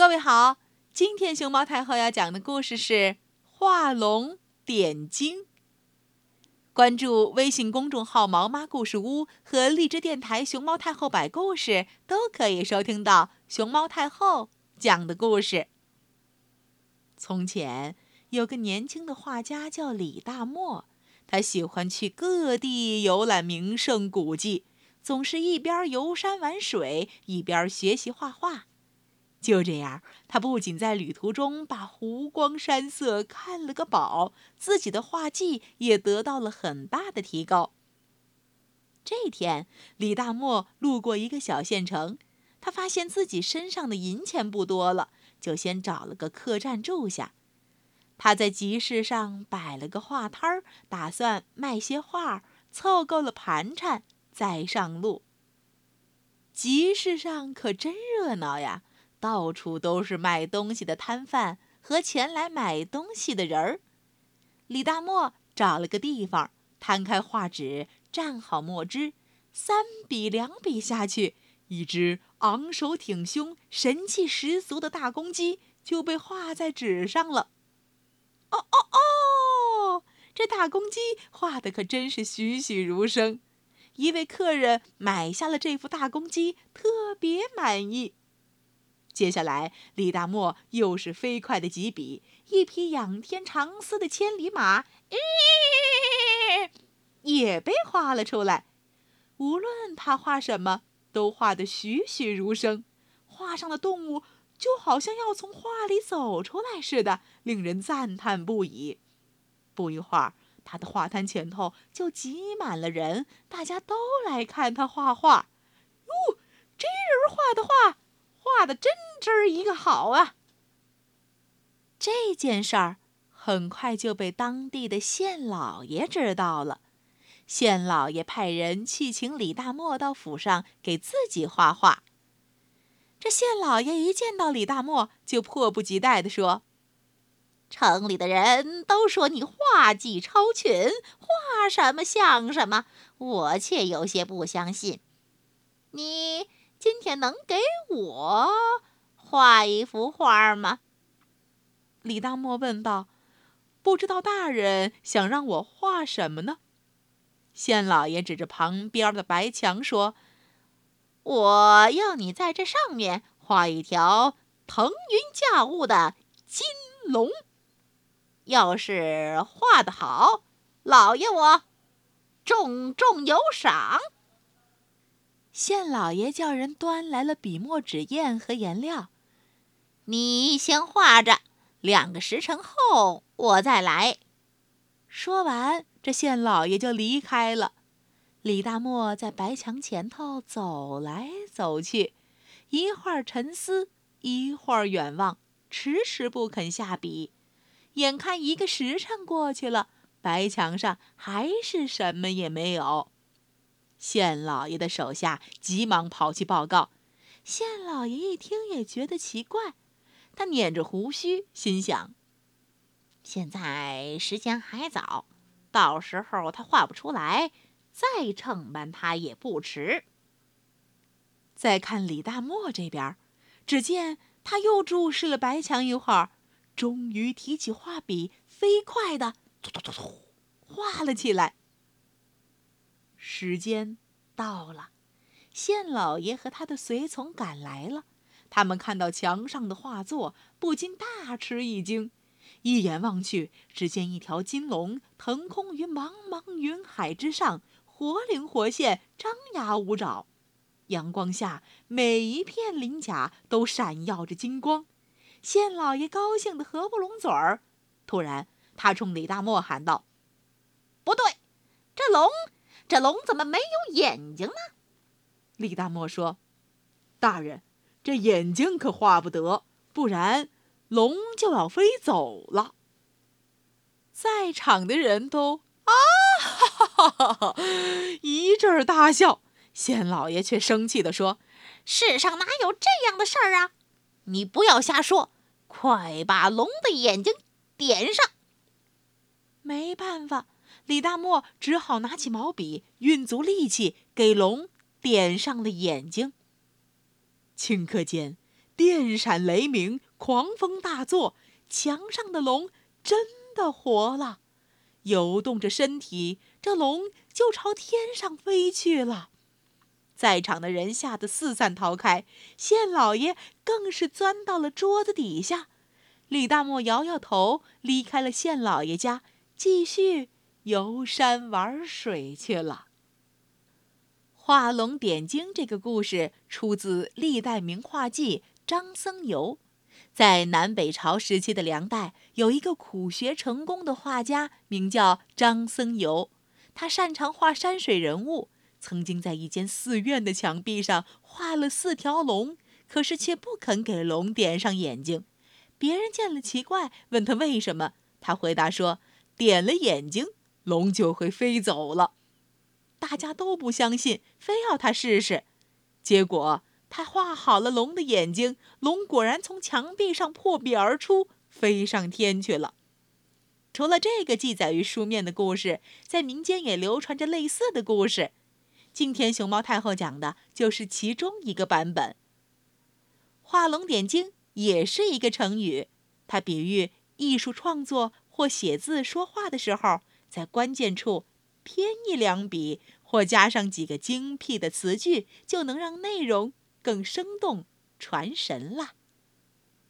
各位好，今天熊猫太后要讲的故事是《画龙点睛》。关注微信公众号“毛妈故事屋”和荔枝电台“熊猫太后摆故事”，都可以收听到熊猫太后讲的故事。从前有个年轻的画家叫李大墨，他喜欢去各地游览名胜古迹，总是一边游山玩水，一边学习画画。就这样，他不仅在旅途中把湖光山色看了个饱，自己的画技也得到了很大的提高。这天，李大墨路过一个小县城，他发现自己身上的银钱不多了，就先找了个客栈住下。他在集市上摆了个画摊儿，打算卖些画，凑够了盘缠再上路。集市上可真热闹呀！到处都是卖东西的摊贩和前来买东西的人儿。李大墨找了个地方，摊开画纸，蘸好墨汁，三笔两笔下去，一只昂首挺胸、神气十足的大公鸡就被画在纸上了。哦哦哦！这大公鸡画的可真是栩栩如生。一位客人买下了这幅大公鸡，特别满意。接下来，李大墨又是飞快的几笔，一匹仰天长嘶的千里马，咦，也被画了出来。无论他画什么，都画得栩栩如生。画上的动物就好像要从画里走出来似的，令人赞叹不已。不一会儿，他的画摊前头就挤满了人，大家都来看他画画。哟，这人画的画！画的真真儿一个好啊！这件事儿很快就被当地的县老爷知道了。县老爷派人去请李大墨到府上给自己画画。这县老爷一见到李大墨，就迫不及待地说：“城里的人都说你画技超群，画什么像什么，我却有些不相信。你……”今天能给我画一幅画吗？李大墨问道。不知道大人想让我画什么呢？县老爷指着旁边的白墙说：“我要你在这上面画一条腾云驾雾的金龙。要是画得好，老爷我重重有赏。”县老爷叫人端来了笔墨纸砚和颜料，你先画着，两个时辰后我再来。说完，这县老爷就离开了。李大墨在白墙前头走来走去，一会儿沉思，一会儿远望，迟迟不肯下笔。眼看一个时辰过去了，白墙上还是什么也没有。县老爷的手下急忙跑去报告。县老爷一听也觉得奇怪，他捻着胡须，心想：现在时间还早，到时候他画不出来，再惩办他也不迟。再看李大墨这边，只见他又注视了白墙一会儿，终于提起画笔，飞快的突突突突画了起来。时间到了，县老爷和他的随从赶来了。他们看到墙上的画作，不禁大吃一惊。一眼望去，只见一条金龙腾空于茫茫云海之上，活灵活现，张牙舞爪。阳光下，每一片鳞甲都闪耀着金光。县老爷高兴得合不拢嘴儿。突然，他冲李大墨喊道：“不对，这龙……”这龙怎么没有眼睛呢？李大墨说：“大人，这眼睛可画不得，不然龙就要飞走了。”在场的人都啊哈哈哈哈一阵大笑。县老爷却生气地说：“世上哪有这样的事儿啊？你不要瞎说，快把龙的眼睛点上。”没办法。李大墨只好拿起毛笔，运足力气给龙点上了眼睛。顷刻间，电闪雷鸣，狂风大作，墙上的龙真的活了，游动着身体，这龙就朝天上飞去了。在场的人吓得四散逃开，县老爷更是钻到了桌子底下。李大墨摇摇头，离开了县老爷家，继续游山玩水去了。画龙点睛这个故事出自《历代名画记》张僧繇。在南北朝时期的梁代，有一个苦学成功的画家，名叫张僧繇。他擅长画山水人物，曾经在一间寺院的墙壁上画了四条龙，可是却不肯给龙点上眼睛。别人见了奇怪，问他为什么，他回答说：“点了眼睛，龙就会飞走了。”大家都不相信，非要他试试。结果他画好了龙的眼睛，龙果然从墙壁上破壁而出，飞上天去了。除了这个记载于书面的故事，在民间也流传着类似的故事。今天熊猫太后讲的就是其中一个版本。画龙点睛也是一个成语，它比喻艺术创作或写字说话的时候，在关键处。添一两笔，或加上几个精辟的词句，就能让内容更生动传神了。